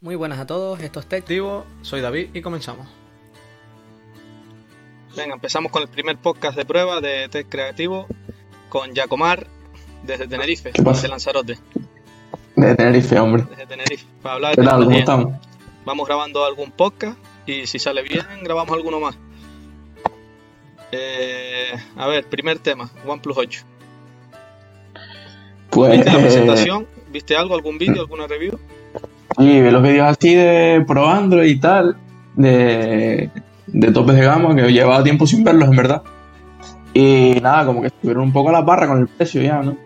Muy buenas a todos, esto es Tech. Activo, soy David y comenzamos. Venga, empezamos con el primer podcast de prueba de Tech Creativo con Yacomar desde Tenerife, ¿Qué pasa? de Lanzarote, De Tenerife, hombre. desde Tenerife, para hablar de ¿Qué tal? ¿Cómo estamos? Vamos grabando algún podcast y si sale bien, grabamos alguno más. Eh, a ver, primer tema, OnePlus 8. Pues. ¿Viste la eh, presentación? ¿Viste algo, algún vídeo, alguna review? Sí, ve los vídeos así de Pro Android y tal, de, de topes de gama, que llevaba tiempo sin verlos, en verdad. Y nada, como que estuvieron un poco a la barra con el precio ya, ¿no?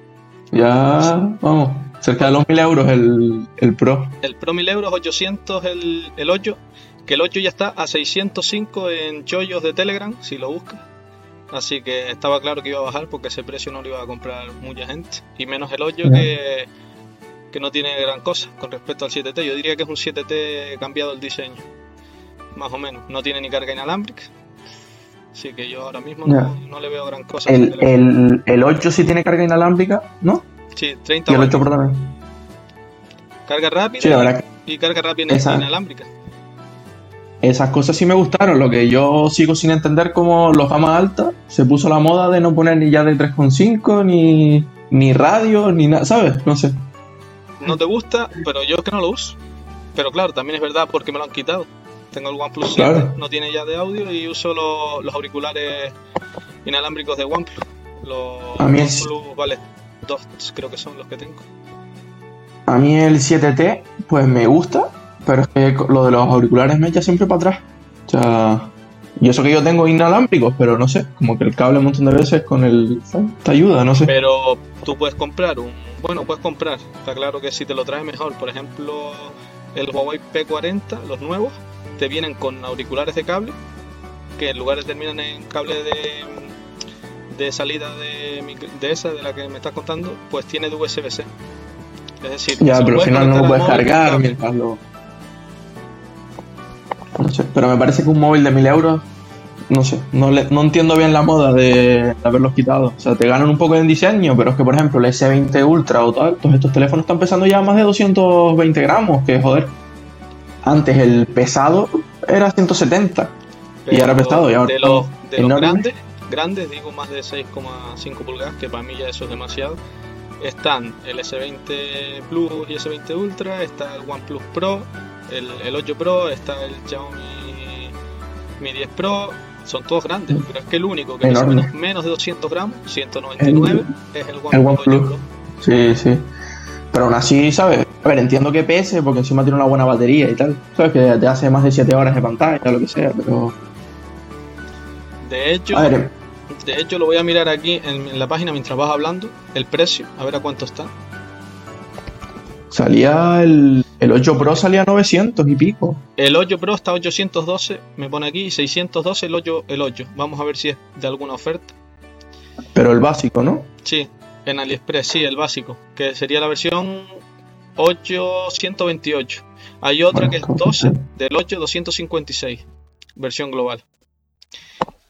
Ya, vamos, cerca de los 1000 euros el, el Pro. El Pro 1000 euros, 800 el, el 8, que el 8 ya está a 605 en chollos de Telegram, si lo buscas. Así que estaba claro que iba a bajar porque ese precio no lo iba a comprar mucha gente. Y menos el 8 Ya. que, que no tiene gran cosa con respecto al 7T. Yo diría que es un 7T cambiado el diseño. Más o menos. No tiene ni carga inalámbrica. Así que yo ahora mismo no, no le veo gran cosa. El, el, el 8 sí tiene carga inalámbrica, ¿no? Sí, 30 Y el watts. 8 Pro también. Carga rápida Sí, la verdad que y carga rápida Esa- inalámbrica. esas cosas sí me gustaron. Lo que yo sigo sin entender como los gama alta se puso la moda de no poner ni ya de 3.5 ni, ni radio ni nada, ¿sabes? No sé. No te gusta, pero yo es que no lo uso. Pero claro, también es verdad porque me lo han quitado. Tengo el OnePlus 7, Claro. no tiene ya de audio y uso lo- los auriculares inalámbricos de OnePlus. Los A mí es- OnePlus, vale, dos creo que son los que tengo. A mí el 7T, pues me gusta, pero es que lo de los auriculares me echa siempre para atrás. O sea, y eso que yo tengo inalámbricos, pero no sé, como que el cable un montón de veces con el. te ayuda, no sé. Pero tú puedes comprar un... Bueno, puedes comprar. Está claro que si te lo traes mejor. Por ejemplo, el Huawei P40, los nuevos, te vienen con auriculares de cable, que en lugar de terminan en cable de, de salida de, de esa, de la que me estás contando, pues tiene de USB-C. Es decir, Ya, pero al final no lo puedes cargar mientras lo. No sé, pero me parece que un móvil de 1000 euros, no sé, no, le- no entiendo bien la moda de, de haberlos quitado. O sea, te ganan un poco en diseño, pero es que, por ejemplo, el S20 Ultra o tal, todos estos teléfonos están pesando ya más de 220 gramos, que joder. Antes el pesado era 170. Y ahora pesado, y ahora de los, de los grandes, grandes, digo más de 6,5 pulgadas, que para mí ya eso es demasiado. Están el S20 Plus y S20 Ultra, está el OnePlus Pro, el, el 8 Pro, está el Xiaomi Mi 10 Pro, son todos grandes, pero es que el único que pesa menos, menos de 200 gramos, 199, es el OnePlus, el 8 OnePlus. Pro. Sí, sí. Pero aún así, ¿sabes? A ver, entiendo que pese porque encima tiene una buena batería y tal. ¿Sabes? Que te hace más de 7 horas de pantalla, lo que sea, pero. De hecho, A ver, de hecho lo voy a mirar aquí en, en la página mientras vas hablando, el precio, a ver a cuánto está. Salía el, el 8 Pro salía a 900 y pico. El 8 Pro está a 812, me pone aquí, y 612 el 8, el 8. Vamos a ver si es de alguna oferta. Pero el básico, ¿no? Sí, en AliExpress, sí, el básico, que sería la versión 828. Hay otra Bueno, que es ¿cómo 12 funciona? del 8 256, versión global.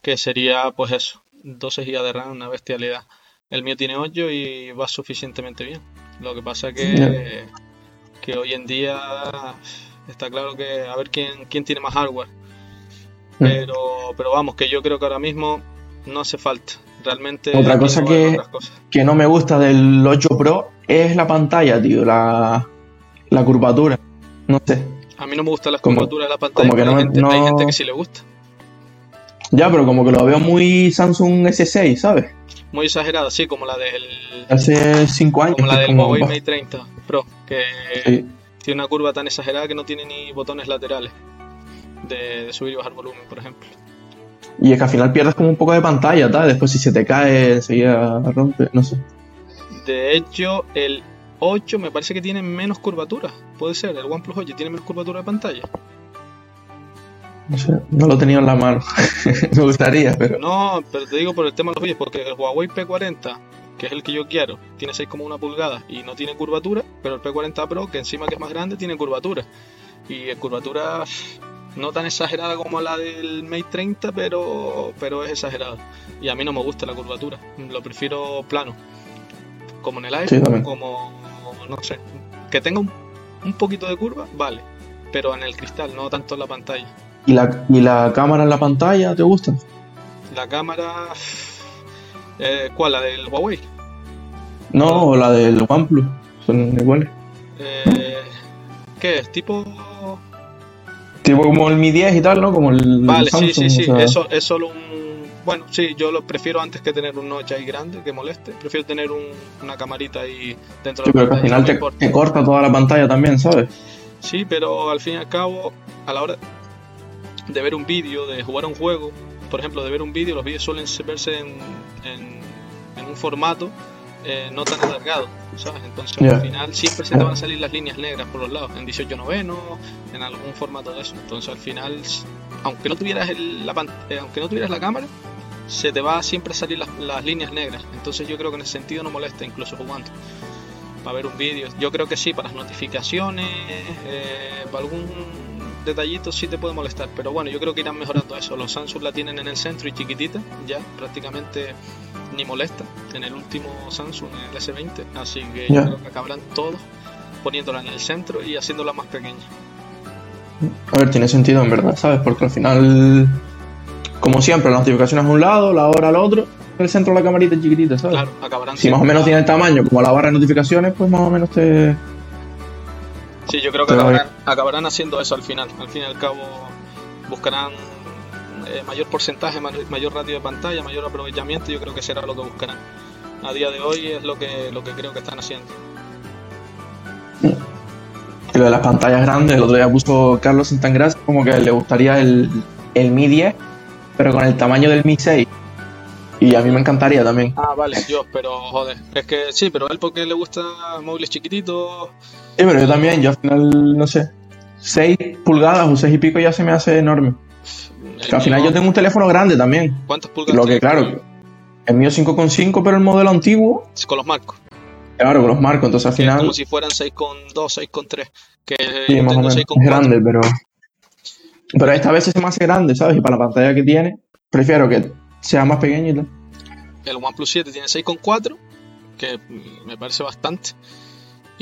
Que sería, pues eso, 12 GB de RAM, una bestialidad. El mío tiene 8 y va suficientemente bien. Lo que pasa que, que hoy en día está claro que a ver quién, quién tiene más hardware. Mm. Pero, pero vamos, que yo creo que ahora mismo no hace falta. Realmente Otra cosa que- no me gusta del 8 Pro es la pantalla, tío, la, la curvatura. No sé. A mí no me gustan las Como- curvaturas de la pantalla, como que no hay, gente, hay no- gente que sí le gusta. Ya, pero como que lo veo muy Samsung S6, ¿sabes? Muy exagerada, sí, como la del, Hace 5 años. como la del como, Huawei Mate 30 Pro, que sí. tiene una curva tan exagerada que no tiene ni botones laterales de, de subir y bajar volumen, por ejemplo. Y es que al final pierdes como un poco de pantalla, tal. Después si se te cae, enseguida rompe, no sé. De hecho, el 8 me parece que tiene menos curvatura. Puede ser, el OnePlus 8 tiene menos curvatura de pantalla. No sé, no lo tenía en la mano. me gustaría, pero. No, pero te digo por el tema de los vídeos, porque el Huawei P40, que es el que yo quiero, tiene 6,1 pulgadas y no tiene curvatura, pero el P40 Pro, que encima que es más grande, tiene curvatura. Y curvatura no tan exagerada como la del Mate 30, pero, pero es exagerada. Y a mí no me gusta la curvatura, lo prefiero plano. Como en el Sí, también. como, no sé, que tenga un, un poquito de curva, vale. pero en el cristal, no tanto en la pantalla. ¿Y la, ¿Y la cámara en la pantalla te gusta? La cámara... Eh, ¿Cuál? ¿La del Huawei? No, la del OnePlus. Son iguales. Eh, ¿Qué es? ¿Tipo...? Tipo como el Mi 10 y tal, ¿no? Como el Vale, Samsung, sí, sí, sí. o sea, Eso es solo un... Bueno, sí, yo lo prefiero antes que tener un notch ahí grande que moleste. Prefiero tener un- una camarita ahí dentro Sí, de la pero al final te, te corta toda la pantalla también, ¿sabes? Sí, pero al fin y al cabo, a la hora de ver un vídeo, de jugar un juego, por ejemplo, de ver un vídeo, los vídeos suelen verse en, en, en un formato eh, no tan alargado, ¿sabes? Entonces al final siempre se te van a salir las líneas negras por los lados, en 18 noveno, en algún formato de eso. Entonces al final, aunque no tuvieras el- la eh, aunque no tuvieras la cámara, se te va a siempre salir las, las líneas negras. Entonces yo creo que en ese sentido no molesta, incluso jugando para ver un vídeo. Yo creo que sí, para las notificaciones, eh, para algún detallito sí te puede molestar, pero bueno, yo creo que irán mejorando eso. Los Samsung la tienen en el centro y chiquitita, ya prácticamente ni molesta en el último Samsung, el S20, así que yo creo que acabarán todos poniéndola en el centro y haciéndola más pequeña. A ver, tiene sentido en verdad, ¿sabes? Porque al final, como siempre, las notificaciones a un lado, la hora al otro, el centro de la camarita chiquitita, ¿sabes? Claro, acabarán Si más o menos tiene el tamaño como la barra de notificaciones, pues más o menos te... Sí, yo creo que acabarán, acabarán haciendo eso al final. Al fin y al cabo buscarán eh, mayor porcentaje, ma- mayor ratio de pantalla, mayor aprovechamiento. Yo creo que será lo que buscarán. A día de hoy es lo que, lo que creo que están haciendo. Y lo de las pantallas grandes, el otro día puso Carlos Santangras como que le gustaría el, el Mi 10, pero con el tamaño del Mi 6. Y a mí me encantaría también. Ah, vale, Dios, pero joder. Es que sí, pero a él porque le gusta móviles chiquititos. Sí, pero yo también, yo al final, no sé, 6 pulgadas o 6 y pico ya se me hace enorme. Que al final yo tengo un teléfono grande también. ¿Cuántas pulgadas? Lo que, claro, el mío 5,5, pero el modelo antiguo, Con los marcos. claro, con los marcos, entonces al Que es final, como si fueran 6,2, 6,3. Que sí, yo más o tengo menos, es 6,4. grande, pero... Pero esta vez se me hace grande, ¿sabes? Y para la pantalla que tiene, prefiero que sea más pequeño y tal. El OnePlus 7 tiene 6,4, que me parece bastante.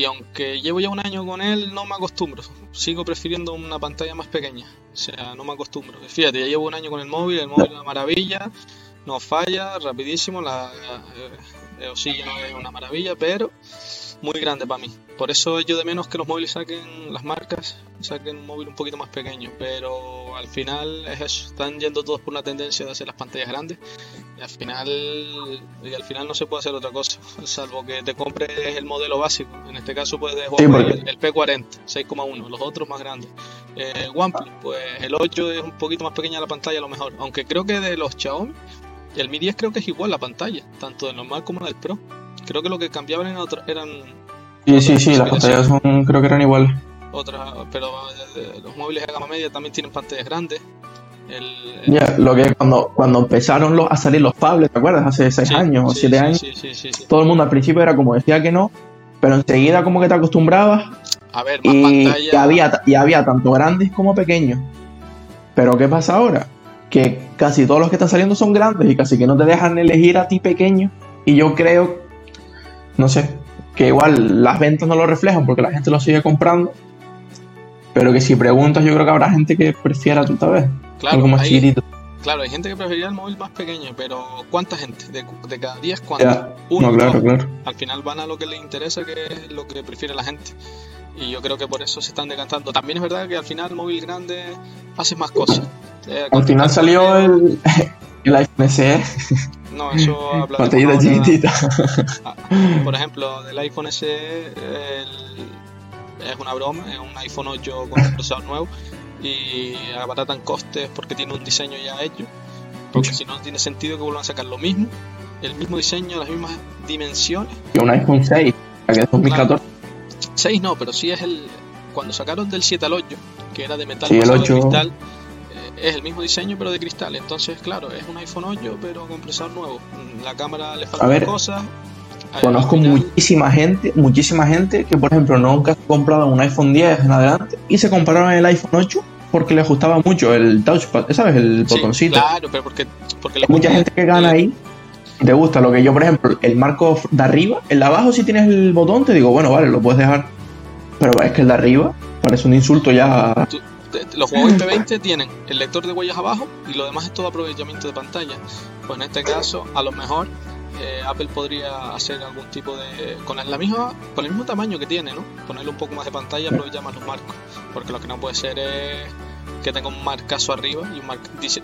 Y aunque llevo ya un año con él, no me acostumbro. Sigo prefiriendo una pantalla más pequeña. O sea, no me acostumbro. Fíjate, ya llevo un año con el móvil, el móvil es una maravilla, no falla, rapidísimo, la eh, EOS ya es una maravilla, pero muy grande para mí. Por eso yo de menos que los móviles saquen, las marcas, saquen un móvil un poquito más pequeño. Pero al final es eso, están yendo todos por una tendencia de hacer las pantallas grandes. Y al final, y al final no se puede hacer otra cosa, salvo que te compres el modelo básico. En este caso puedes Sí, el, el P40, 6,1, los otros más grandes. Eh, OnePlus, pues el 8 es un poquito más pequeña la pantalla a lo mejor, aunque creo que de los Xiaomi, el Mi 10 creo que es igual la pantalla, tanto del normal como del Pro. Creo que lo que cambiaban eran, otro- eran Sí, sí, sí, las pantallas son, creo que eran iguales. otras, pero eh, los móviles de gama media también tienen pantallas grandes. El, lo que cuando, cuando empezaron los, a salir los tablets, ¿te acuerdas? Hace 6 sí, años o sí, 7 sí, años. Sí, sí, sí, sí. Todo el mundo al principio era como decía que no, pero enseguida como que te acostumbrabas A ver, más y, pantalla. y había, y había tanto grandes como pequeños. Pero ¿qué pasa ahora? Que casi todos los que están saliendo son grandes y casi que no te dejan elegir a ti pequeño. Y yo creo, no sé, que igual las ventas no lo reflejan porque la gente lo sigue comprando. Pero que si preguntas, yo creo que habrá gente que prefiera tú, vez Claro, algo más hay- chiquitito. Claro, hay gente que preferiría el móvil más pequeño, pero ¿cuánta gente? De, de cada 10, ¿cuántos? Ya. Uno, No, claro, claro. Al final van a lo que les interesa, que es lo que prefiere la gente. Y yo creo que por eso se están decantando. También es verdad que al final el móvil grande hace más cosas. Eh, Al final salió el, el iPhone SE, No, eso habla pantallita chiquitita. Por ejemplo, del iPhone SE el- es una broma, es un iPhone 8 con un procesador nuevo y abaratan costes porque tiene un diseño ya hecho. Porque si no, tiene sentido que vuelvan a sacar lo mismo, el mismo diseño, las mismas dimensiones. Y un iPhone 6, que es 2014. 6 no, pero sí es el. Cuando sacaron del 7 al 8, que era de metal Sí, el pasado de 8. cristal, es el mismo diseño pero de cristal. Entonces, claro, es un iPhone 8 pero con procesador nuevo. Mm, La cámara le faltan ver, cosas. Conozco final- muchísima gente, muchísima gente que, por ejemplo, nunca ha comprado un iPhone 10 en adelante y se compraron el iPhone 8 porque le ajustaba mucho el touchpad, ¿sabes? El Sí, botoncito. claro, pero porque, porque Hay mucha gente que gana ahí y te gusta lo que yo, por ejemplo, el marco de arriba, el de abajo, si tienes el botón, te digo, bueno, vale, lo puedes dejar. Pero es que el de arriba parece un insulto ya. Tú- los Huawei P20 tienen el lector de huellas abajo y lo demás es todo aprovechamiento de pantalla. Pues en este caso, a lo mejor eh, Apple podría hacer algún tipo de. con la misma con el mismo tamaño que tiene, ¿no? Ponerle un poco más de pantalla y aprovechar más los marcos. Porque lo que no puede ser es que tenga un marcazo arriba y un mar...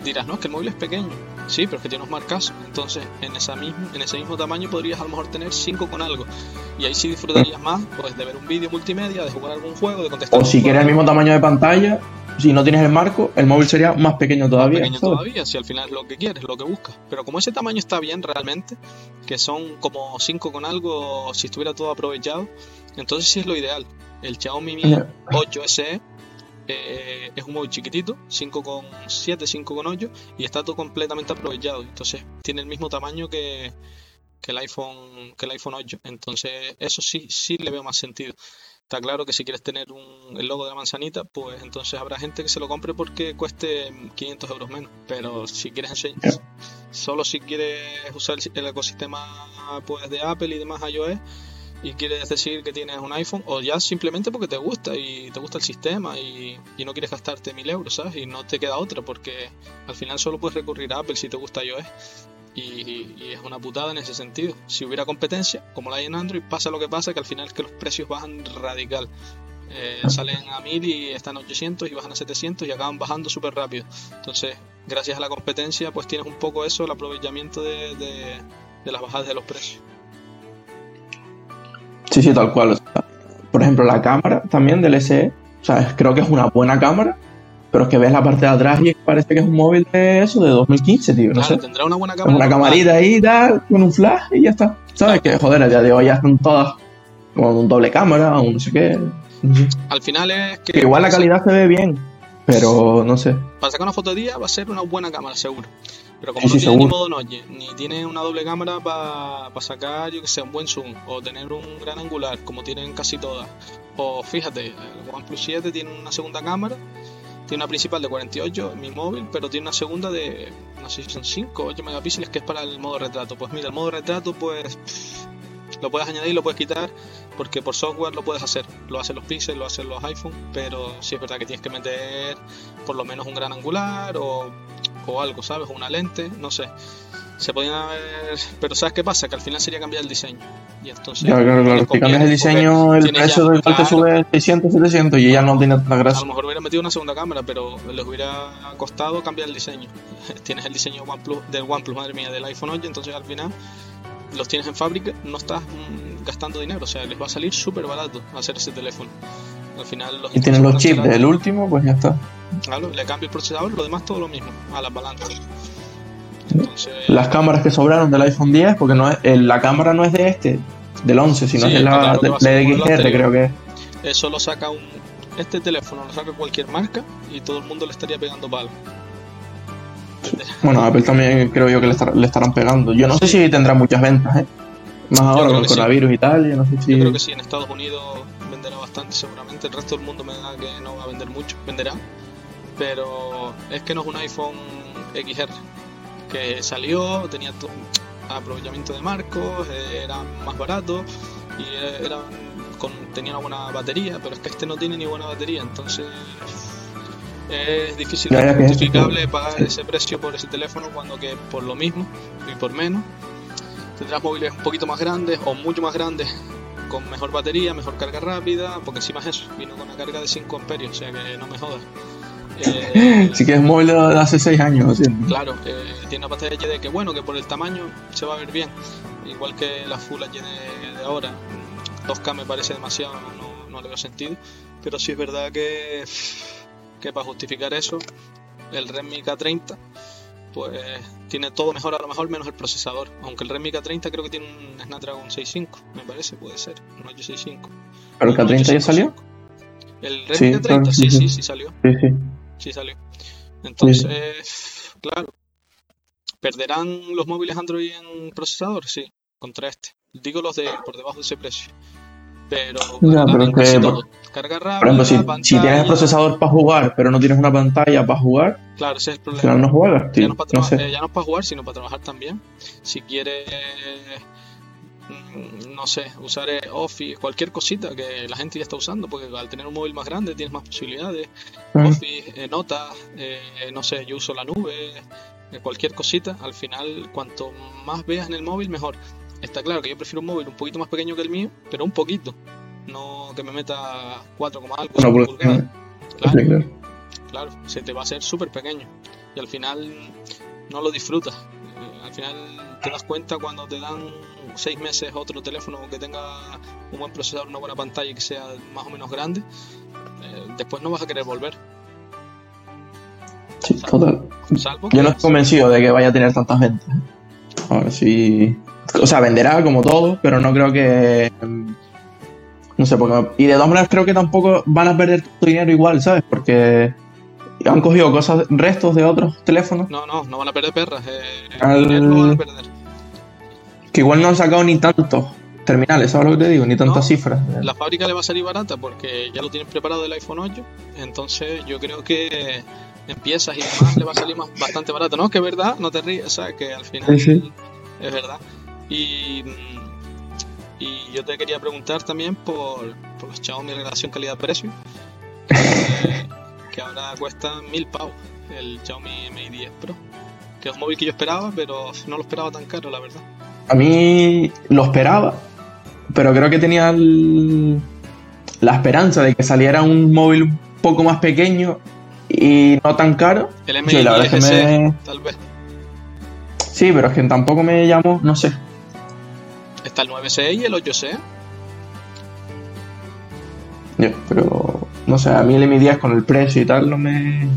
dirás, no, es que el móvil es pequeño. Sí, pero es que tiene unos marcazos. Entonces, en, esa mismo, en ese mismo tamaño podrías a lo mejor tener 5 con algo. Y ahí sí disfrutarías más pues, de ver un vídeo multimedia, de jugar algún juego, de contestar. O un si quieres el mismo tamaño de pantalla, si no tienes el marco, el móvil sería más pequeño todavía. pequeño ¿sabes? todavía, si al final es lo que quieres, lo que buscas. Pero como ese tamaño está bien realmente, que son como 5 con algo, si estuviera todo aprovechado, entonces sí es lo ideal. El Xiaomi Mi Ya. 8 SE eh, es un móvil chiquitito, 5,7, 5,8 y está todo completamente aprovechado. Entonces tiene el mismo tamaño que, que el iPhone que el iPhone 8. Entonces eso sí, sí le veo más sentido. Está claro que si quieres tener un, el logo de la manzanita, pues entonces habrá gente que se lo compre porque cueste 500 euros menos. Pero si quieres enseñar, solo si quieres usar el, el ecosistema pues de Apple y demás iOS y quieres decir que tienes un iPhone o ya simplemente porque te gusta y te gusta el sistema y, y no quieres gastarte mil euros, ¿sabes? Y no te queda otra porque al final solo puedes recurrir a Apple si te gusta iOS. Y, y es una putada en ese sentido. Si hubiera competencia, como la hay en Android, pasa lo que pasa, que al final es que los precios bajan radical. Eh, salen a 1000 y están a 800 y bajan a 700 y acaban bajando súper rápido. Entonces, gracias a la competencia, pues tienes un poco eso, el aprovechamiento de, de- de las bajadas de los precios. Sí, sí, tal cual. o sea, por ejemplo, la cámara también del SE, o sea, creo que es una buena cámara, pero es que ves la parte de atrás y parece que es un móvil de eso, de 2015, tío, no Claro, sé. tendrá una buena cámara. una camarita ahí, tal, con un flash y ya está. ¿Sabes? Que joder, a día de hoy ya están todas con un doble cámara o no sé qué. Al final es que. Que igual la calidad se ve bien, pero no sé. Para sacar una foto de día va a ser una buena cámara, seguro. Pero como Sí, no sí, tiene ni modo noche, ni tiene una doble cámara para sacar, yo que sé, un buen zoom, o tener un gran angular, como tienen casi todas. O fíjate, el OnePlus 7 tiene una segunda cámara, tiene una principal de 48, mi móvil, pero tiene una segunda de, no sé si son 5 o 8 megapíxeles, que es para el modo retrato. Pues mira, el modo retrato, pues pff, lo puedes añadir, lo puedes quitar, porque por software lo puedes hacer. Lo hacen los Pixel, lo hacen los iPhone, pero sí es verdad que tienes que meter por lo menos un gran angular o, o algo, ¿sabes? O una lente, no sé. Se podían haber... Pero ¿sabes qué pasa? Que al final sería cambiar el diseño. Y entonces... Claro, claro, claro. Si cambias el diseño, el precio ya- del cual te sube 600, 700 y ya no tiene tanta A gracia. lo mejor hubiera metido una segunda cámara, pero les hubiera costado cambiar el diseño. tienes el diseño OnePlus, del OnePlus, madre mía, del iPhone 8, entonces al final los tienes en fábrica, no estás mm, gastando dinero, o sea, les va a salir súper barato hacer ese teléfono. Al final los Y tienen los chips del último, pues ya está. Claro, le cambio el procesador, lo demás todo lo mismo, a las palancas. Entonces, Las cámaras que sobraron del iPhone 10, porque no es, el- la cámara no es de este, del 11, sino Sí, es está la, claro de- el modelo XR, creo que es. eso lo saca un. Este teléfono lo saca cualquier marca y todo el mundo le estaría pegando palo. Bueno, Apple también creo yo que le, estar- le estarán pegando. Yo no sé si tendrá muchas ventas, ¿eh? Más ahora con el sí. coronavirus y tal, yo no sé si... Yo creo que sí, en Estados Unidos venderá bastante seguramente. El resto del mundo me da que no va a vender mucho. Venderá. Pero es que no es un iPhone XR. Que salió, tenía to- aprovechamiento de marcos, era más barato y era con, tenía una buena batería. Pero es que este no tiene ni buena batería. Entonces es difícil Ya, ya que es- justificable pagar sí. ese precio por ese teléfono cuando que por lo mismo y por menos tendrás móviles un poquito más grandes o mucho más grandes con mejor batería, mejor carga rápida, porque encima es eso, vino con una carga de 5 amperios, o sea que no me jodas. Eh, Sí que es móvil de hace 6 años, ¿sí? Claro, eh, tiene una pantalla HD que bueno, que por el tamaño se va a ver bien, igual que la Full HD de ahora. 2K me parece demasiado, no, no le veo sentido, pero sí es verdad que, que para justificar eso, el Redmi K30 pues tiene todo mejor a lo mejor menos el procesador, aunque el Redmi K30 creo que tiene un Snapdragon 65, me parece, puede ser, un 865. ¿Pero el Un K30 ya salió? 855. El Redmi Sí, K30, claro, sí, sí, sí, sí. sí salió Sí, sí. sí salió. Entonces, claro, ¿perderán los móviles Android en procesador? Sí, contra este. Digo los de por debajo de ese precio. Pero, Ya, pero que, todo. Carga rápida, Por ejemplo, si, si tienes el procesador para jugar, pero no tienes una pantalla para jugar, Claro, ese es el al problema. final no juegas, Ya no, es para No sé. eh, ya no es para jugar, sino para trabajar también. Si quieres mm, no sé, usar eh, Office, cualquier cosita que la gente ya está usando, porque al tener un móvil más grande tienes más posibilidades. Mm. Office, eh, notas, eh, no sé, yo uso la nube, eh, cualquier cosita, al final cuanto más veas en el móvil mejor. Está claro que yo prefiero un móvil un poquito más pequeño que el mío, pero un poquito. No que me meta 4, algo, Una 5 pulgada. pulgadas. Claro, Sí, claro. claro, se te va a hacer súper pequeño y al final no lo disfrutas. Eh, al final te das cuenta cuando te dan seis meses otro teléfono que tenga un buen procesador, una buena pantalla y que sea más o menos grande. eh, después no vas a querer volver. Sí, total. Salvo Yo no estoy convencido de que vaya a tener tantas ventas. Ahora sí. O sea, venderá como todo, pero no creo que. No sé, porque. Y de todas maneras creo que tampoco van a perder tu dinero igual, ¿sabes? Porque han cogido cosas, restos de otros teléfonos, No, no, no van a perder perras. Eh, Al- no van a perder. que igual no han sacado ni tantos terminales, ¿sabes lo que te digo? Ni tantas No. cifras. La fábrica le va a salir barata porque ya lo tienen preparado el iPhone 8. Entonces yo creo que en piezas y demás le va a salir más, bastante barato. No, que es verdad, no te ríes, ¿sabes? Que al final Sí, sí. es verdad. Y, mm, y yo te quería preguntar también por, por los Xiaomi relación calidad-precio. Que, que ahora cuesta mil pavos el Xiaomi Mi 10 Pro. Que es un móvil que yo esperaba, pero no lo esperaba tan caro, la verdad. A mí lo esperaba, pero creo que tenía el- la esperanza de que saliera un móvil un poco más pequeño y no tan caro. El Mi Sí, la verdad es que 10 me... tal vez. Sí, pero es que tampoco me llamó, no sé. Está el 9C y el 8C. Yo, pero no sé, a mí el Mi 10 con el precio y tal no me.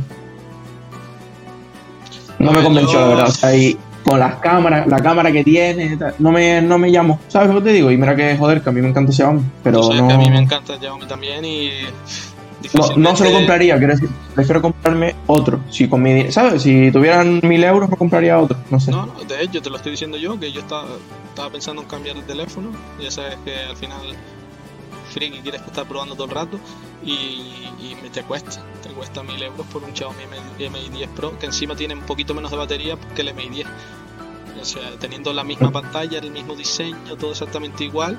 No me convenció, la verdad. O sea, y con las cámaras, la cámara que tiene, no me, no me llamó. ¿Sabes lo que te digo? Y mira que joder, que a mí me encanta Xiaomi, pero Tú sabes no. que a mí me encanta Xiaomi también y No, no se lo compraría, quiero decir, prefiero comprarme otro. Si con mi, ¿sabes? Si tuvieran mil euros, me compraría otro. No sé. No, no, de hecho te lo estoy diciendo yo, que yo estaba, estaba pensando en cambiar el teléfono. Ya sabes que al final Friki quieres estar probando todo el rato y, y me te cuesta, te cuesta mil euros por un Xiaomi Mi- Mi 10 Pro que encima tiene un poquito menos de batería que el Mi 10. O sea, teniendo la misma pantalla, el mismo diseño, todo exactamente igual,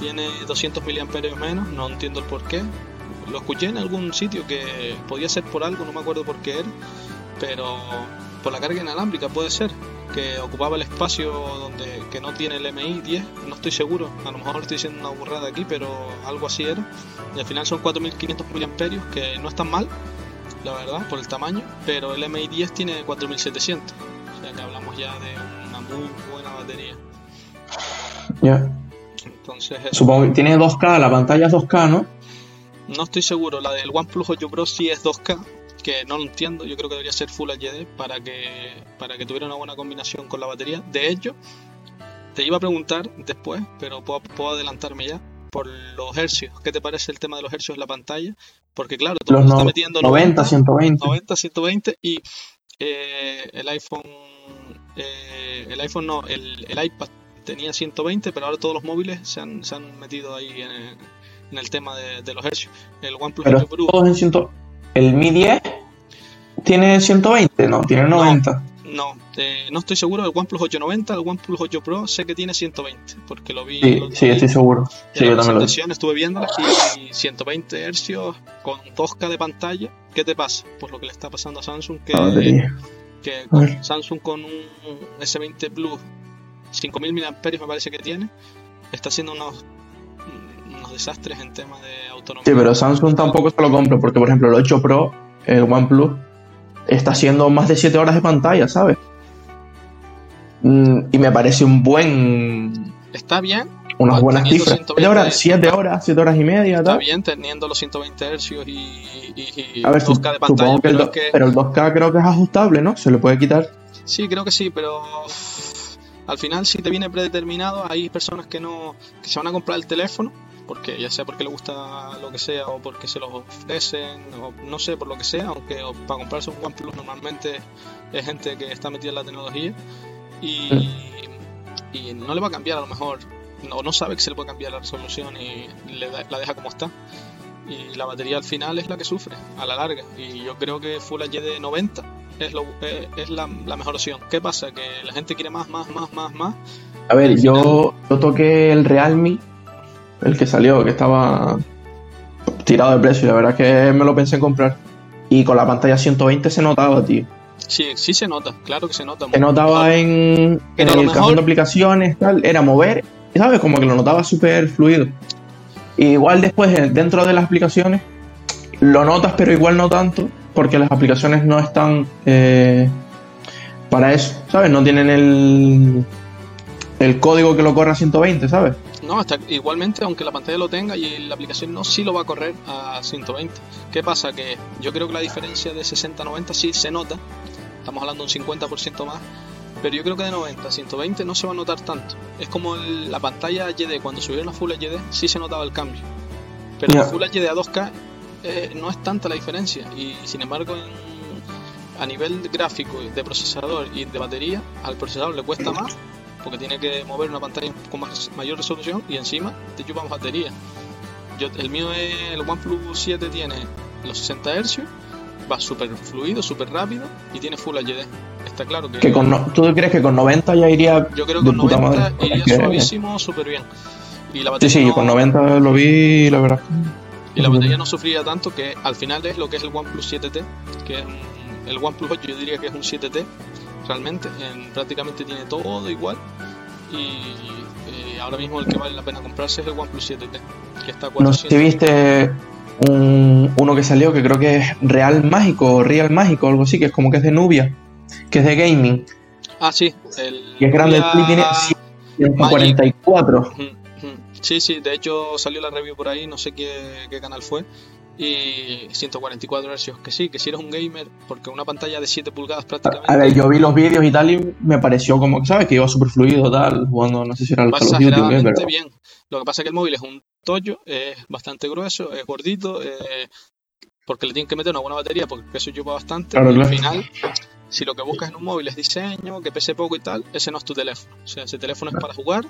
tiene 200 mAh menos, no entiendo el por qué. Lo escuché en algún sitio que podía ser por algo, no me acuerdo por qué era, pero por la carga inalámbrica puede ser, que ocupaba el espacio donde que no tiene el MI 10, no estoy seguro, a lo mejor estoy diciendo una burrada aquí, pero algo así era. Y al final son 4500 miliamperios, que no es tan mal, la verdad, por el tamaño, pero el MI 10 tiene 4700, o sea que hablamos ya de una muy buena batería. Ya. Entonces. Supongo que tiene 2K, la pantalla es 2K, ¿no? No estoy seguro, la del OnePlus 8 Pro sí es 2K, que no lo entiendo, yo creo que debería ser Full HD para que, para que tuviera una buena combinación con la batería. De hecho, te iba a preguntar después, pero puedo, puedo adelantarme ya, por los hercios. ¿Qué te parece el tema de los hercios en la pantalla? Porque claro, todo Los mundo está no- metiendo 90, 120. 90, 120 y eh, el iPhone, eh, el iPhone no, el, el iPad tenía 120, pero ahora todos los móviles se han, se han metido ahí en el, en el tema de, de los hercios. El OnePlus Pero 8 Pro, todos en 100. El Mi 10 tiene 120, no, tiene 90. no, eh, no estoy seguro del OnePlus 890, el OnePlus 8 Pro sé que tiene 120, porque lo vi Sí, sí, estoy seguro. En Sí, la yo también lo vi. estuve viéndola y 120 hercios con 2K de pantalla. ¿Qué te pasa? Pues lo que le está pasando a Samsung, que, que con. Samsung con un S20 Plus 5000 mAh me parece que tiene, está haciendo unos desastres en tema de autonomía. Sí, pero Samsung tampoco se lo compro, porque por ejemplo el 8 Pro, el OnePlus, está haciendo más de 7 horas de pantalla, ¿sabes? Mm, Y me parece un buen. Está bien, unas buenas cifras. 120 7 horas, 7 horas, 7 horas y media, está tal. bien teniendo los 120 Hz y, y, y A ver, 2K de pantalla, que el, pero do- que pero el 2K creo que es ajustable, ¿no? Se le puede quitar. Sí, creo que sí, pero al final si te viene predeterminado, hay personas que no que se van a comprar el teléfono porque ya sea porque le gusta lo que sea o porque se los ofrecen o no sé por lo que sea, aunque para comprarse un OnePlus normalmente es gente que está metida en la tecnología y, y no le va a cambiar a lo mejor o no sabe que se le puede cambiar la resolución y le da- la deja como está y la batería al final es la que sufre a la larga y yo creo que Full HD 90 es, lo, eh, es la, la mejor opción. ¿Qué pasa? Que la gente quiere más, más, más, más, más A ver, yo, yo toqué el Realme, el que salió, que estaba tirado de precio, la verdad es que me lo pensé en comprar. Y con la pantalla 120 se notaba, tío. Sí, sí se nota, claro que se nota. Se notaba en, en el cajón de aplicaciones, tal, era mover, ¿sabes? Como que lo notaba súper fluido. igual después, eh, dentro de las aplicaciones, lo notas, pero igual no tanto, porque las aplicaciones no están eh, para eso, ¿sabes? No tienen el, el código que lo corre a 120, ¿sabes? No, hasta igualmente, aunque la pantalla lo tenga y la aplicación no, sí lo va a correr a 120. ¿Qué pasa? Que yo creo que la diferencia de 60 a 90 sí se nota. Estamos hablando de un 50% más. Pero yo creo que de 90 a 120 no se va a notar tanto. Es como la pantalla HD, cuando subieron a Full HD sí se notaba el cambio. Pero yeah. Full HD a 2K eh, no es tanta la diferencia. Y sin embargo, a nivel gráfico, de procesador y de batería, al procesador le cuesta más porque tiene que mover una pantalla con más, mayor resolución y encima te chupa más batería. Yo, el mío es el OnePlus 7 tiene los 60 Hz, va súper fluido, súper rápido y tiene Full HD. Está claro que. que con ¿Tú crees que con 90 ya iría.? Yo creo que con 90 madre? iría que... suavísimo, súper bien. Y la batería sí, sí, no... con 90 lo vi, la verdad. Y la batería no sufría tanto que al final es lo que es el OnePlus 7T, que es el OnePlus 8 yo diría que es un 7T, realmente, en, prácticamente tiene todo igual. Y eh, ahora mismo el que vale la pena comprarse es el OnePlus 7T, que está a 400. ¿No te viste un, uno que salió que creo que es Real Mágico o Real Mágico o algo así, que es como que es de Nubia, que es de gaming? Ah, sí. El y es grande, el tiene 144. Sí, sí, de hecho salió la review por ahí, no sé qué, qué canal fue y 144 Hz, que sí, que si eres un gamer, porque una pantalla de 7 pulgadas prácticamente. A ver, yo vi los vídeos y tal y me pareció como ¿sabes? Que iba súper fluido, tal, jugando, no sé si era el Call of Duty, pero... bien. Lo que pasa es que el móvil es un tollo, es bastante grueso, es gordito, eh, porque le tienen que meter una buena batería, porque peso chupa bastante. Claro, y claro. al final, si lo que buscas en un móvil es diseño, que pese poco y tal, ese no es tu teléfono. O sea, ese teléfono es para jugar,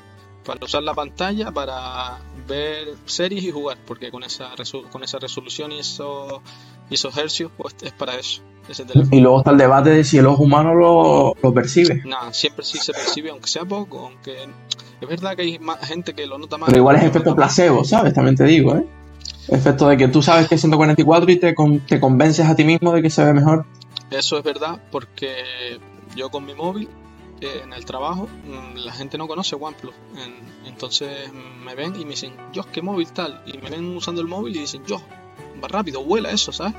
para usar la pantalla, para ver series y jugar, porque con esa, con esa resolución y, eso, y esos hercios, pues es para eso. Ese y luego está el debate de si el ojo humano lo, lo percibe. No, siempre sí se percibe, aunque sea poco, aunque es verdad que hay más gente que lo nota más. Pero igual es efecto placebo, ¿sabes? También te digo, ¿eh? Efecto de que tú sabes que es 144 y te, con, te convences a ti mismo de que se ve mejor. Eso es verdad, porque yo con mi móvil eh, en el trabajo la gente no conoce OnePlus. En, entonces me ven y me dicen, yo, ¿qué móvil tal? Y me ven usando el móvil y dicen, yo, va rápido, vuela eso, ¿sabes?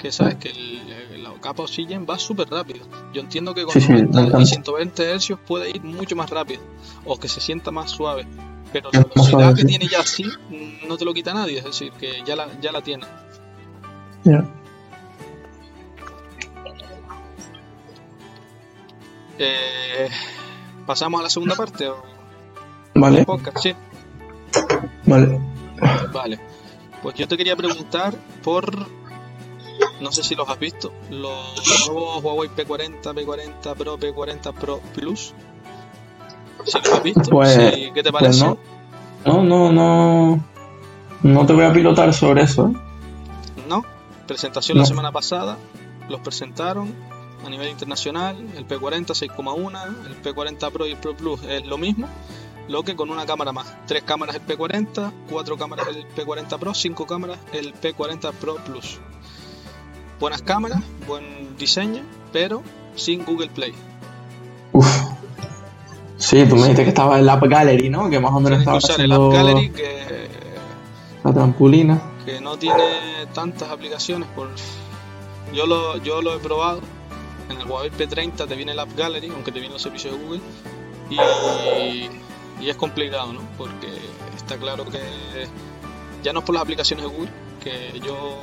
Que sabes que el, la capa Oxygen va súper rápido. Yo entiendo que con Sí, sí, 90 me y encanta. 120 Hz puede ir mucho más rápido o que se sienta más suave. Pero la velocidad que tiene ya así mm, no te lo quita nadie, es decir, que ya la, ya la tiene. Ya. Eh, Pasamos a la segunda parte. ¿o? Vale, podcast, sí. vale. Vale. Pues yo te quería preguntar por. No sé si los has visto. Los nuevos Huawei P40, P40 Pro, P40 Pro Plus. Si los has visto, Pues- Sí, ¿qué te Pues parece? no. No, no, no. No te voy a pilotar sobre eso. ¿No? Presentación la semana pasada, los presentaron a nivel internacional, el P40 6,1, el P40 Pro y el Pro Plus es lo mismo, lo que con una cámara más. Tres cámaras el P40, cuatro cámaras el P40 Pro, cinco cámaras el P40 Pro Plus. Buenas cámaras, buen diseño, pero sin Google Play. Uf. Sí, tú me dijiste que estaba en la App Gallery, ¿no? Que más o menos estaba usar el App Gallery que la trampulina. que no tiene tantas aplicaciones por yo lo yo lo he probado en el Huawei P30 te viene el App Gallery aunque te vienen los servicios de Google. Y, y es complicado ¿no? porque está claro que ya no es por las aplicaciones de Google que yo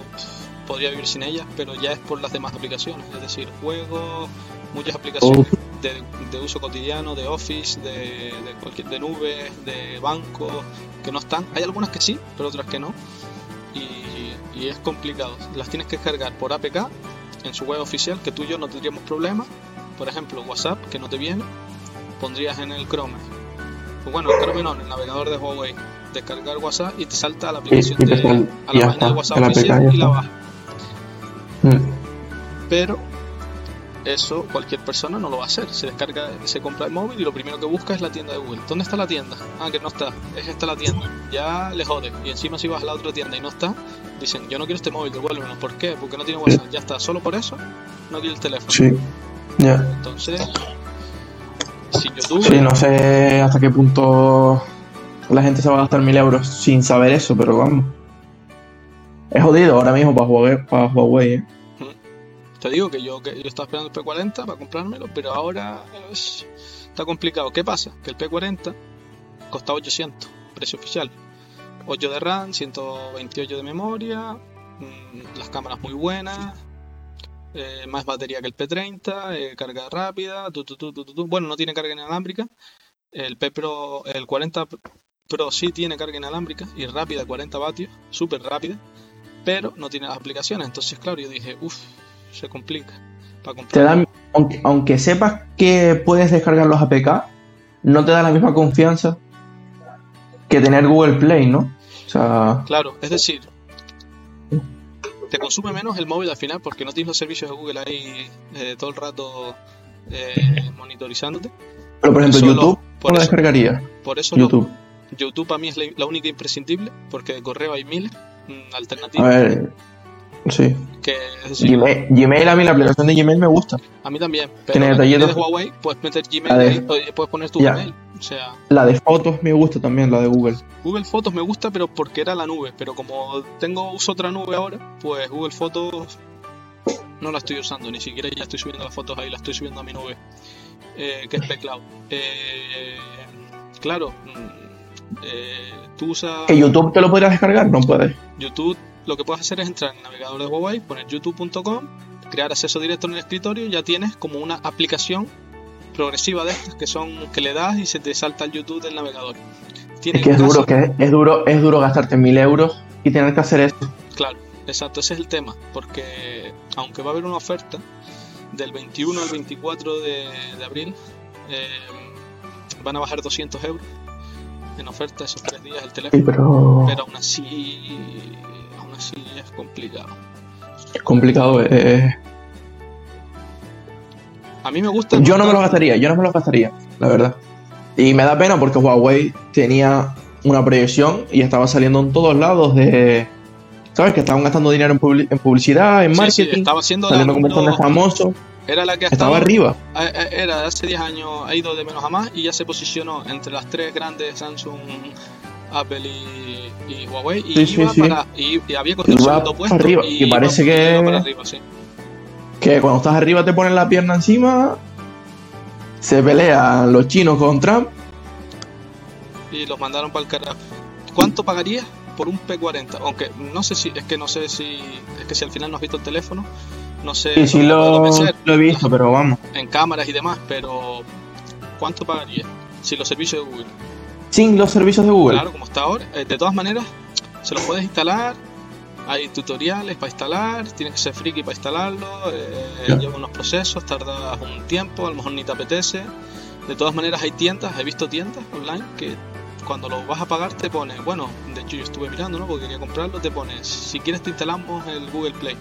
podría vivir sin ellas pero ya es por las demás aplicaciones. Es decir juegos muchas aplicaciones de, de uso cotidiano de Office de, de cualquier de nubes de bancos que no están. Hay algunas que sí pero otras que no. Y, y es complicado. Las tienes que descargar por APK en su web oficial, que tú y yo no tendríamos problema. Por ejemplo, WhatsApp, que no te viene, pondrías en el Chrome. Pues bueno, el Chrome no, en el navegador de Huawei. Descargar WhatsApp y te salta a la aplicación y de, a la página de WhatsApp oficial y la bajas. Mm. Pero eso cualquier persona no lo va a hacer. Se descarga, se compra el móvil y lo primero que busca es la tienda de Google. ¿Dónde está la tienda? Ah, que no está. Es esta la tienda. Ya le jode. Y encima si vas a la otra tienda y no está, dicen, yo no quiero este móvil, devuélvemelo. ¿Por qué? Porque no tiene WhatsApp. Ya está. Solo por eso no quiero el teléfono. Sí. Ya. Entonces, si YouTube... Sí, no sé hasta qué punto la gente se va a gastar mil euros sin saber eso, pero vamos. Es jodido ahora mismo para Huawei, para Huawei ¿eh? Te digo que yo, que yo estaba esperando el P40 para comprármelo, pero ahora es- está complicado. ¿Qué pasa? Que el P40 costaba 800, precio oficial. 8 de RAM, 128 de memoria, mm, las cámaras muy buenas, eh, más batería que el P30, eh, carga rápida, tu, tu, tu, bueno, no tiene carga inalámbrica. El P Pro, el 40 Pro sí tiene carga inalámbrica y rápida, 40 vatios, súper rápida, pero no tiene las aplicaciones. Entonces, claro, yo dije, uff, se complica. Para Te dan, aunque, aunque sepas que puedes descargar los APK, no te da la misma confianza que tener Google Play, ¿no? O sea, Claro, es decir, te consume menos el móvil al final porque no tienes los servicios de Google ahí eh, todo el rato eh, monitorizándote. pero por ejemplo, lo- YouTube por no lo eso- descargaría. Por eso lo- YouTube. YouTube para mí es la, la única imprescindible porque de correo hay miles mm, A alternativas. ver, sí. Que, es decir, Gmail, Gmail, a mí la aplicación de Gmail me gusta. a mí también. Pero Tiene detallitos. de Huawei puedes meter Gmail de- ahí, o- puedes poner tu Ya. Gmail. O sea, La de fotos me gusta también, la de Google. Google Fotos me gusta, pero porque era la nube. Pero como tengo uso otra nube ahora, pues Google Fotos no la estoy usando. Ni siquiera ya estoy subiendo las fotos ahí, la estoy subiendo a mi nube, eh, que es P-Cloud. Eh, claro, mm, eh, tú usas ¿Que YouTube te lo podrías descargar? No puedes. YouTube. Lo que puedes hacer es entrar en el navegador de Huawei, poner youtube.com, crear acceso directo en el escritorio y ya tienes como una aplicación progresiva de estas que son que le das y se te salta el YouTube del navegador. Tiene Es que es caso- duro, que es, es duro, es duro gastarte mil euros y tener que hacer eso. Claro, exacto, ese es el tema, porque aunque va a haber una oferta del 21 al 24 de, de abril, eh, van a bajar 200 euros en oferta esos tres días el Sí, teléfono, pero pero aún así, así es complicado. es complicado. eh. A mí me gusta. Yo no me lo gastaría, yo no me lo gastaría, la verdad. Y me da pena porque Huawei tenía una proyección y estaba saliendo en todos lados de... ¿Sabes? Que estaban gastando dinero en, publi- en publicidad, en Sí, sí, marketing, estaba haciendo la saliendo personas famosos. Era la que Estaba estaba arriba. Eh, eh, Era hace 10 años, ha ido de menos a más y ya se posicionó entre las tres grandes Samsung, Apple y, y Huawei y Sí, iba sí. para y, y había el Iba puesto arriba, y parece que- iba para arriba, sí. Que cuando estás arriba te ponen la pierna encima. Se pelean los chinos con Trump. y los mandaron para el carajo. ¿Cuánto pagarías por un P40? Aunque no sé si es que no sé si es que si al final no has visto el teléfono, no sé lo, vencer lo he visto, pero vamos. en cámaras y demás, pero ¿cuánto pagarías si los servicios de Google? Sin los servicios de Google. Claro, como está ahora. Eh, de todas maneras, se lo puedes instalar. Hay tutoriales para instalar. Tienes que ser friki para instalarlo. eh, Ya. Lleva unos procesos, tardas un tiempo. A lo mejor ni te apetece. De todas maneras, hay tiendas. He visto tiendas online que cuando lo vas a pagar te pone. Bueno, de hecho, yo estuve mirando, ¿no? Porque quería comprarlo. Te pone. Si quieres, te instalamos el Google Play.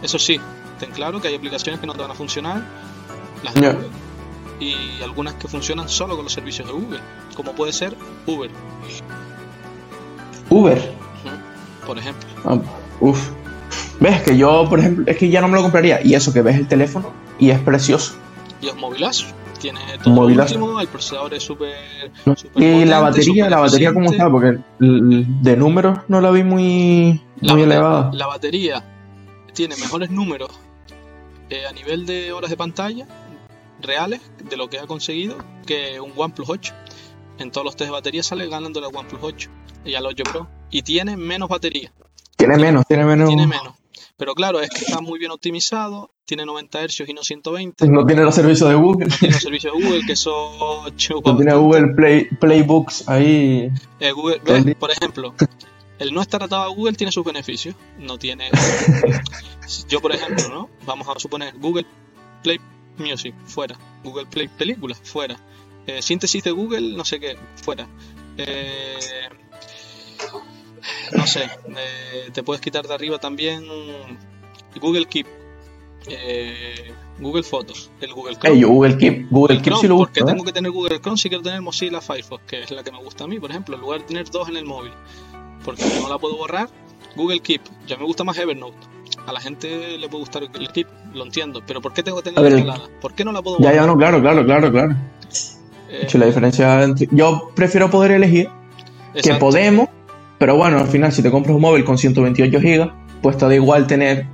Eso sí, ten claro que hay aplicaciones que no te van a funcionar. Las de. Google. Y algunas que funcionan solo con los servicios de Google. Como puede ser Uber. Uber. Por ejemplo. Ah, uf. Ves que yo, por ejemplo, es que ya no me lo compraría. Y eso que ves el teléfono y es precioso. Y es movilazo. Tiene todo Movilazo. último, el procesador es súper. No. Y la batería, la batería cómo está, porque de números no la vi muy, La, muy elevada. la batería tiene mejores números eh, a nivel de horas de pantalla reales de lo que ha conseguido que un OnePlus 8. En todos los test de batería sale ganando el OnePlus 8 y al 8 Pro. Y tiene menos batería. Tiene menos, tiene menos. Tiene menos. Pero claro, es que está muy bien optimizado. Tiene 90 Hz y no 120. No tiene los servicios de Google. No tiene los servicios de Google, que chupa No tiene. Google Play, Playbooks ahí. Eh, Google. Por ejemplo, el no estar atado a Google tiene sus beneficios. No tiene. Yo, por ejemplo, ¿no? Vamos a suponer Google Play Music, fuera. Google Play Películas, fuera. Eh, síntesis de Google, no sé qué, fuera. Eh, no sé, eh, te puedes quitar de arriba también Google Keep. eh, Google Fotos, el Google Chrome. Ey, yo Google Keep, Google Keep Chrome, sí lo uso. porque ¿eh? tengo que tener Google Chrome si quiero tener Mozilla Firefox, que es la que me gusta a mí, por ejemplo, en lugar de tener dos en el móvil, porque no la puedo borrar. Google Keep, ya me gusta más Evernote. A la gente le puede gustar el Keep, lo entiendo, pero ¿por qué tengo que A tenerla ver, instalada? ¿Por qué no la puedo Ya, borrar? ya, no, claro, claro, claro, claro. Eh, la diferencia entre... Yo prefiero poder elegir que podemos, pero bueno, al final si te compras un móvil con 128 gigas, pues te da igual tener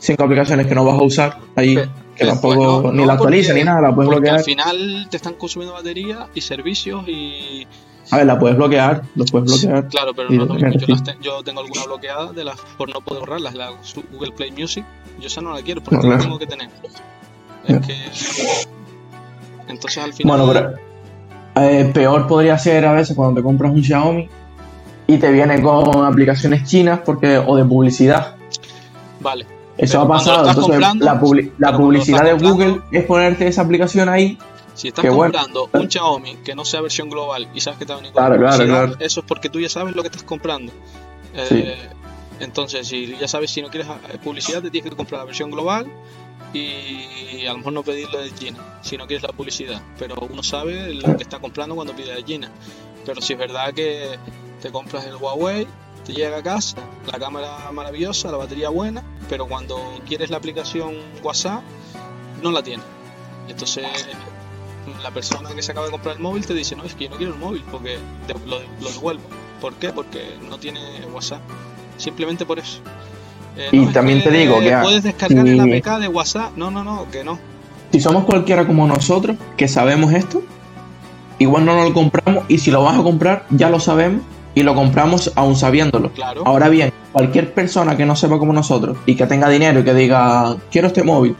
cinco aplicaciones que no vas a usar ahí, que tampoco pues no, ni no, la actualiza ni nada, la puedes bloquear. al final te están consumiendo batería y servicios y... A ver, la puedes bloquear, lo puedes bloquear. Claro, pero no depende, Yo, te- yo tengo alguna bloqueada de las por no poder borrarlas, la Google Play Music. Yo esa no la quiero porque No, la claro. tengo que tener. Es que... Entonces al final... Bueno, pero eh, peor podría ser a veces cuando te compras un Xiaomi y te viene con aplicaciones chinas porque o de publicidad. Vale. Eso ha pasado. Entonces, la, publi- la publicidad de Google es ponerte esa aplicación ahí. Si estás Qué bueno. comprando un Xiaomi que no sea versión global y sabes que te va a venir con Claro, claro, claro. eso es porque tú ya sabes lo que estás comprando. Eh, Sí. Entonces, si ya sabes si no quieres eh, publicidad, te tienes que comprar la versión global y a lo mejor no pedirlo de China, si no quieres la publicidad. Pero uno sabe lo que está comprando cuando pide de China. Pero si es verdad que te compras el Huawei, te llega a casa, la cámara maravillosa, la batería buena, pero cuando quieres la aplicación WhatsApp, no la tiene. Y entonces la persona que se acaba de comprar el móvil te dice, no, es que yo no quiero el móvil porque lo, lo devuelvo. ¿Por qué? Porque no tiene WhatsApp. Simplemente por eso. Eh, Y es también te digo que, ah, puedes descargar el si- APK de WhatsApp. No, no, no, que no. Si somos cualquiera como nosotros, que sabemos esto, igual no lo compramos y si lo vas a comprar, ya lo sabemos y lo compramos aún sabiéndolo. Claro. Ahora bien, cualquier persona que no sepa como nosotros y que tenga dinero y que diga, quiero este móvil,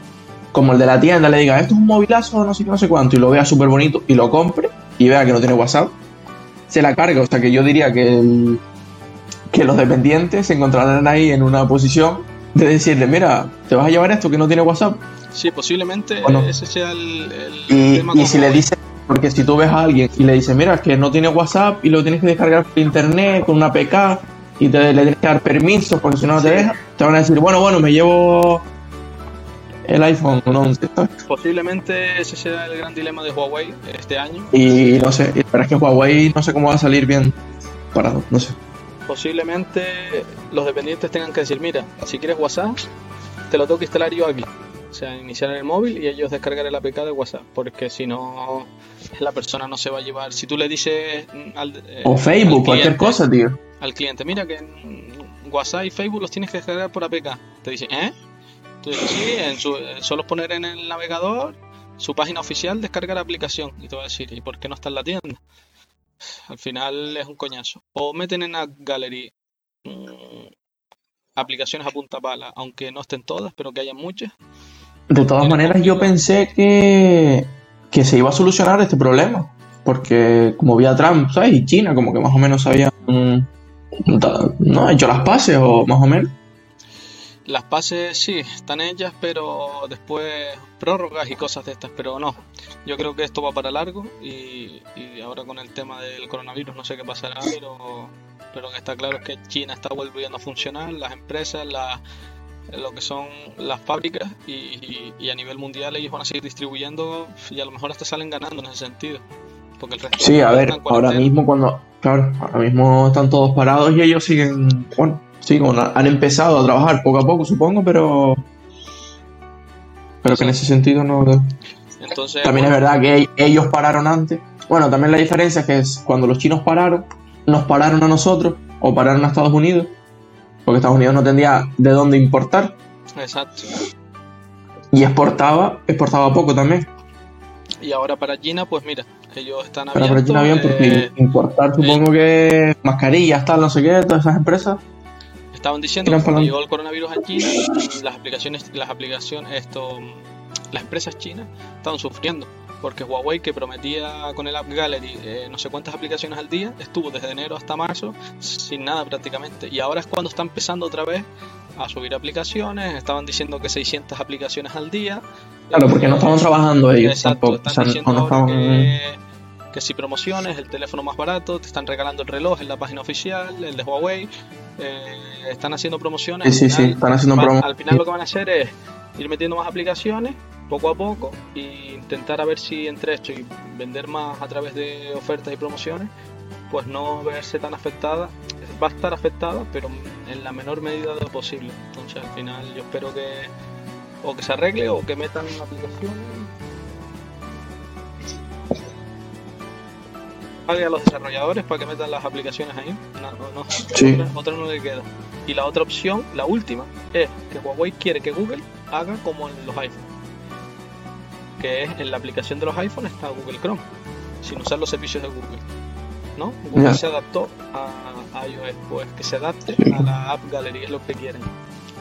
como el de la tienda, le diga, esto es un movilazo, no sé qué, no sé cuánto, y lo vea súper bonito y lo compre y vea que no tiene WhatsApp, se la carga. O sea que yo diría que, el- que los dependientes se encontrarán ahí en una posición de decirle, mira, te vas a llevar esto que no tiene WhatsApp. Sí, posiblemente ese sea el, el Y, tema y si le dices, porque si tú ves a alguien y le dices, mira, es que no tiene WhatsApp y lo tienes que descargar por internet con una PK y te, le tienes que dar permiso porque si no no te Sí. deja, te van a decir, bueno, bueno, me llevo el iPhone 11. ¿sabes? Posiblemente ese sea el gran dilema de Huawei este año. Y no sé, la verdad es que Huawei no sé cómo va a salir bien parado, no sé. Posiblemente los dependientes tengan que decir, mira, si quieres WhatsApp, te lo tengo que instalar yo aquí. O sea, iniciar en el móvil y ellos descargar el APK de WhatsApp, porque si no, la persona no se va a llevar. Si tú le dices al, eh, O Facebook, al cualquier cosa, tío. al cliente, mira que WhatsApp y Facebook los tienes que descargar por APK. Te dice, ¿eh? Sí, en su, eh, solo poner en el navegador su página oficial, descargar la aplicación. Y te va a decir, ¿y por qué no está en la tienda? Al final es un coñazo. O meten en App Gallery mm, aplicaciones a punta pala, aunque no estén todas, pero que haya muchas. De todas maneras, yo pensé que, que se iba a solucionar este problema. Porque como vi a Trump, ¿sabes? Y China, como que más o menos habían no, hecho las paces o más o menos. Las pases sí, están hechas, pero después prórrogas y cosas de estas, pero no. Yo creo que esto va para largo y, y ahora con el tema del coronavirus no sé qué pasará, pero, pero lo que está claro es que China está volviendo a funcionar, las empresas, la- lo que son las fábricas y, y- y a nivel mundial ellos van a seguir distribuyendo y a lo mejor hasta salen ganando en ese sentido. Porque el resto Sí, a ver, ahora mismo cuando, claro, ahora mismo están todos parados y ellos siguen, bueno, sí, como han empezado a trabajar poco a poco, supongo, pero, pero que en ese sentido no. Entonces, También es verdad que e- ellos pararon antes. Bueno, también la diferencia es que es cuando los chinos pararon, nos pararon a nosotros o pararon a Estados Unidos, porque Estados Unidos no tendría de dónde importar exacto. y exportaba, exportaba poco también. Y ahora para China, pues mira, ellos están Pero para abiertos. China bien, porque eh, importar supongo que mascarillas, tal, no sé qué, todas esas empresas. Estaban diciendo que cuando llegó el coronavirus a China, las aplicaciones, las aplicaciones, esto, las empresas chinas estaban sufriendo. Porque Huawei, que prometía con el App Gallery eh, no sé cuántas aplicaciones al día, estuvo desde enero hasta marzo sin nada prácticamente. Y ahora es cuando está empezando otra vez a subir aplicaciones. Estaban diciendo que 600 aplicaciones al día. Claro, porque no Eh, estaban trabajando ellos Exacto, tampoco. están O sea, diciendo no estaban- que, que si promociones, el teléfono más barato, te están regalando el reloj en la página oficial, el de Huawei, eh, están haciendo promociones. Sí, sí, al sí, final están haciendo va- promo. Al final lo que van a hacer es ir metiendo más aplicaciones poco a poco e intentar a ver si entre esto y vender más a través de ofertas y promociones, pues no verse tan afectada. Va a estar afectada, pero en la menor medida de lo posible. Entonces al final yo espero que o que se arregle o que metan aplicaciones pague a los desarrolladores para que metan las aplicaciones ahí. No, no. Sí. Otra, otra no le queda. Y la otra opción, la última, es que Huawei quiere que Google haga como en los iPhones. Que es en la aplicación de los iPhones está Google Chrome, sin usar los servicios de Google. ¿No? Google se adaptó a, a iOS, pues que se adapte a la App Gallery, es lo que quieren.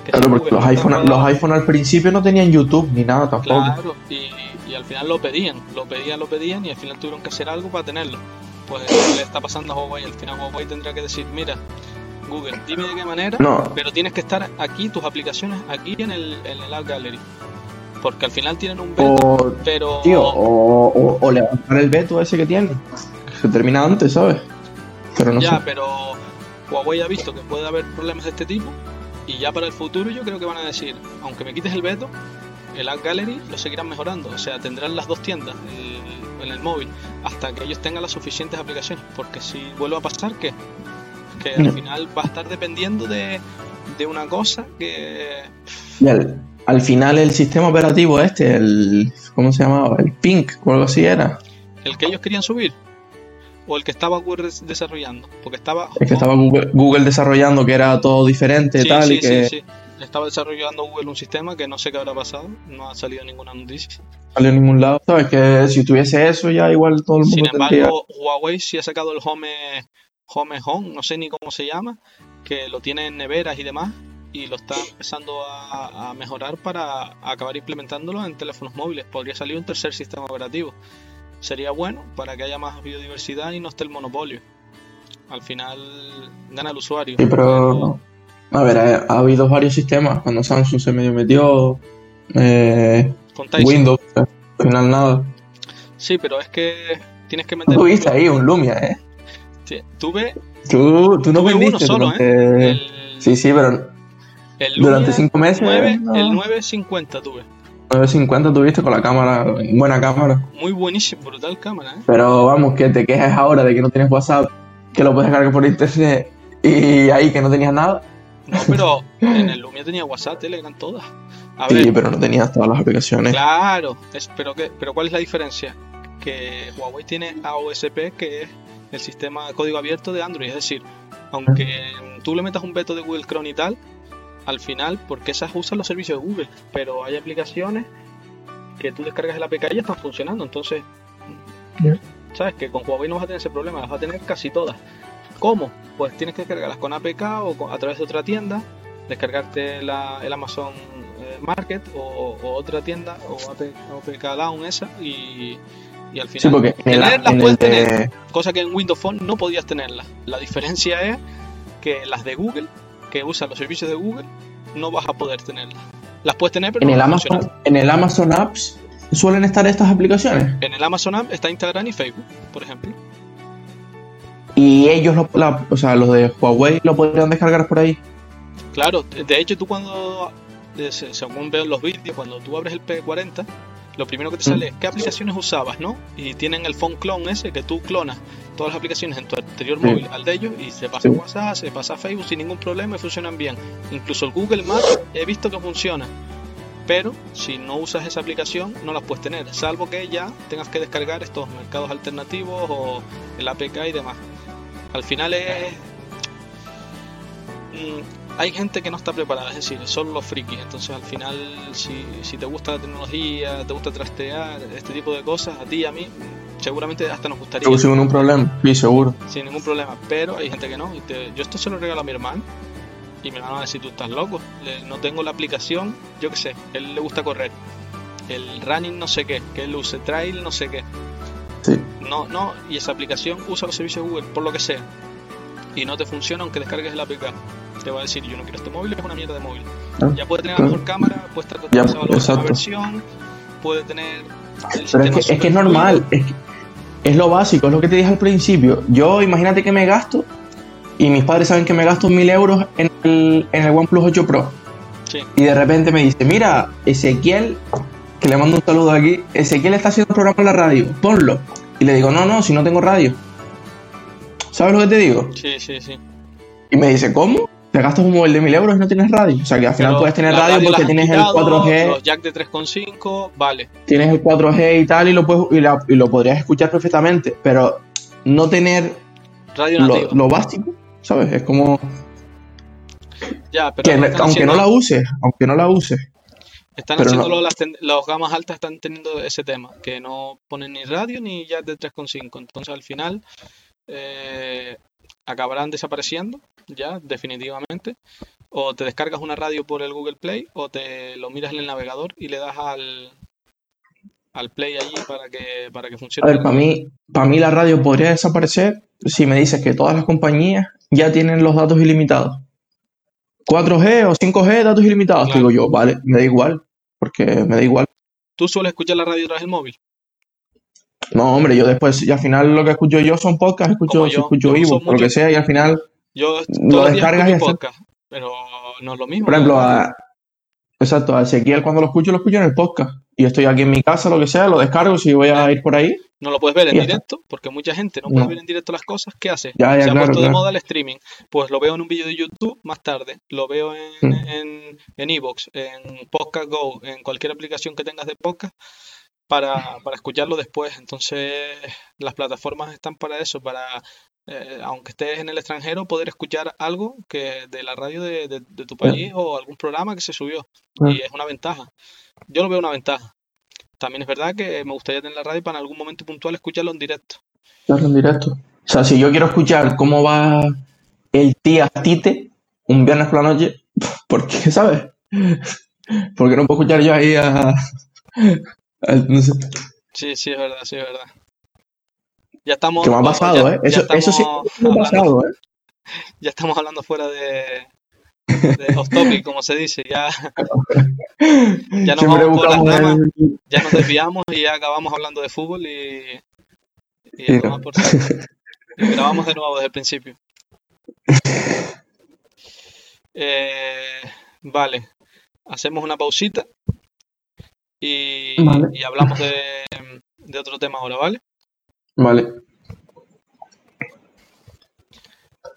Que Claro, porque los iPhone, los iPhone al principio no tenían YouTube ni nada tampoco. Claro, y, y al final lo pedían, lo pedían, lo pedían y al final tuvieron que hacer algo para tenerlo. Pues le está pasando a Huawei. Al final Huawei tendrá que decir, mira, Google, dime de qué manera, No. pero tienes que estar aquí, tus aplicaciones, aquí en el, en el App Gallery. Porque al final tienen un veto, O, pero... tío, o, o, o levantar el veto ese que tiene. Que se termina antes, ¿sabes? Pero no ya, sé. pero Huawei ha visto que puede haber problemas de este tipo y ya para el futuro yo creo que van a decir, aunque me quites el veto, el App Gallery lo seguirán mejorando, o sea, tendrán las dos tiendas el- en el móvil hasta que ellos tengan las suficientes aplicaciones, porque si vuelve a pasar, ¿qué? Que al No. final va a estar dependiendo de, de una cosa que... Al, al final el sistema operativo este, el. ¿Cómo se llamaba? El Pink o algo así era. El que ellos querían subir o el que estaba Google des- desarrollando, porque estaba... El que estaba Google, Google desarrollando que era todo diferente Sí, tal sí, y que sí. Estaba desarrollando Google un sistema que no sé qué habrá pasado, no ha salido ninguna noticia. salió en ningún lado. ¿Sabes? Que si tuviese eso ya igual todo el mundo Sin tendría. embargo, Huawei sí ha sacado el Home, Home Home, no sé ni cómo se llama, que lo tiene en neveras y demás, y lo está empezando a, a mejorar para acabar implementándolo en teléfonos móviles. Podría salir un tercer sistema operativo. Sería bueno para que haya más biodiversidad y no esté el monopolio. Al final gana el usuario. Sí, pero. A ver, ha, ha habido varios sistemas. Cuando Samsung se medio metió. Eh. Windows, al final nada. Sí, pero es que tienes que meter. Tú viste ahí un Lumia, ¿eh? Sí, Tuve Tú, tú no Tuve uno vendiste solo, durante. el, Sí, sí, pero el durante Lumia cinco meses. 9, no. el 950 tuve. 950 tuviste con la cámara, buena cámara. Muy buenísimo, brutal cámara, ¿eh? Pero vamos, que te quejas ahora de que no tienes WhatsApp, que lo puedes cargar por internet y ahí que no tenías nada. No, pero en el Lumia tenía WhatsApp, Telegram, todas. A Sí, ver, pero no tenías todas las aplicaciones. claro, es, pero, que, pero ¿cuál es la diferencia? Que Huawei tiene AOSP, que es el sistema de código abierto de Android. Es decir, aunque tú le metas un veto de Google Chrome y tal, al final, porque esas usan los servicios de Google, pero hay aplicaciones que tú descargas el APK y ya están funcionando. Entonces, sabes que con Huawei no vas a tener ese problema, las vas a tener casi todas. ¿Cómo? Pues tienes que descargarlas con APK o a través de otra tienda, descargarte la- el Amazon eh, Market o, o otra tienda o AP APK Down esa y, y al final Sí, porque tenerlas el puedes de- tener, cosa que en Windows Phone no podías tenerlas. La diferencia es que las de Google, que usan los servicios de Google, no vas a poder tenerlas. Las puedes tener, pero en no el Amazon, en el Amazon Apps suelen estar estas aplicaciones. En el Amazon App está Instagram y Facebook, por ejemplo. Y ellos, lo- la- o sea, los de Huawei lo podrían descargar por ahí. Claro, de hecho tú cuando, se- según veo los vídeos, cuando tú abres el P40, lo primero que te sale es qué aplicaciones usabas, ¿no? Y tienen el phone clone ese que tú clonas todas las aplicaciones en tu anterior Sí. móvil al de ellos y se pasa Sí. WhatsApp, se pasa Facebook sin ningún problema y funcionan bien. Incluso el Google Maps he visto que funciona. Pero si no usas esa aplicación no las puedes tener, salvo que ya tengas que descargar estos mercados alternativos o el APK y demás. Al final es... mm, hay gente que no está preparada, es decir, son los frikis. Entonces al final si, si te gusta la tecnología, te gusta trastear, este tipo de cosas, a ti y a mí seguramente hasta nos gustaría Yo sin un problema, sí, seguro. sin ningún problema. Pero hay gente que no. Y te- yo esto se lo regalo a mi hermano. Y mi hermano va a decir, tú estás loco. Le- no tengo la aplicación, yo qué sé. Él le gusta correr. El running no sé qué. Que él use trail no sé qué. No, no. Y esa aplicación usa los servicios de Google, por lo que sea. Y no te funciona aunque descargues el APK. Te va a decir, yo no quiero este móvil, es una mierda de móvil. Ah, Ya puede tener la mejor cámara, puede estar Ya, la versión, puede tener... el Pero es que, es que es normal, es, que- es lo básico, es lo que te dije al principio. Yo, imagínate que me gasto, y mis padres saben que me gasto mil euros en el, en el OnePlus 8 Pro. Sí. Y de repente me dice, mira, Ezequiel, que le mando un saludo aquí, Ezequiel está haciendo un programa en la radio, ponlo. Y le digo, no, no, si no tengo radio. ¿Sabes lo que te digo? Sí, sí, sí. Y me dice, ¿cómo? Te gastas un móvil de 1000 euros y no tienes radio. O sea que al final Pero puedes tener radio porque tienes el quitado, 4G, Los jack de 3.5, vale. tienes el 4G y tal, y lo, puedes, y, la- y lo podrías escuchar perfectamente. Pero no tener Radio lo, lo básico, ¿sabes? Es como ya, pero que aunque no la uses, aunque no la uses, Están pero haciendo no- las, gamas altas están teniendo ese tema, que no ponen ni radio ni jack de 3.5. Entonces al final eh, acabarán desapareciendo ya definitivamente. O te descargas una radio por el Google Play o te lo miras en el navegador y le das al, al Play allí para que, para que A funcione. ver, para mí, para mí la radio podría desaparecer si me dices que todas las compañías ya tienen los datos ilimitados. 4G o 5G, datos ilimitados. Claro. Digo yo, vale, me da igual, porque me da igual. ¿Tú sueles escuchar la radio a través del móvil? No, hombre, yo después, y al final lo que escucho yo son podcasts, escucho, yo, escucho yo uso ebooks, o lo que sea, y al final, Yo Lo descargas y podcast, pero no es lo mismo. por ejemplo, a, exacto, a Ezequiel cuando lo escucho, lo escucho en el podcast. Y estoy aquí en mi casa, lo que sea, lo descargo si voy a ir por ahí. No lo puedes ver en directo, porque mucha gente no puede ver en directo las cosas. ¿Qué hace? Ya, ya, Se ha claro, puesto de moda el streaming. Pues lo veo en un vídeo de YouTube más tarde. Lo veo en Mm. en en en Podcast Go, en cualquier aplicación que tengas de podcast para, para escucharlo después. Entonces, las plataformas están para eso, para, eh, aunque estés en el extranjero, poder escuchar algo que de la radio de, de- de tu país o algún programa que se subió. Y es una ventaja. Yo lo veo una ventaja. También es verdad que me gustaría tener la radio para en algún momento puntual escucharlo en directo. Claro, en directo. O sea, si yo quiero escuchar cómo va el tía Tite un viernes por la noche, ¿por qué, sabes? Porque no puedo escuchar yo ahí a... a- no sé. Sí, sí, es verdad, sí, es verdad. Ya estamos. Que me ha pasado, ya- ¿eh? Eso, eso sí estamos me ha hablando- pasado, ¿eh? Ya estamos hablando fuera de, de off topic, como se dice. Ya, ya nos Siempre vamos por las ramas, el... ya nos desviamos y ya acabamos hablando de fútbol y, y no. tomar por. Y grabamos de nuevo desde el principio. Eh, vale, hacemos una pausita y, Vale. y hablamos de, de otro tema ahora, ¿vale? Vale.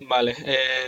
Vale, eh,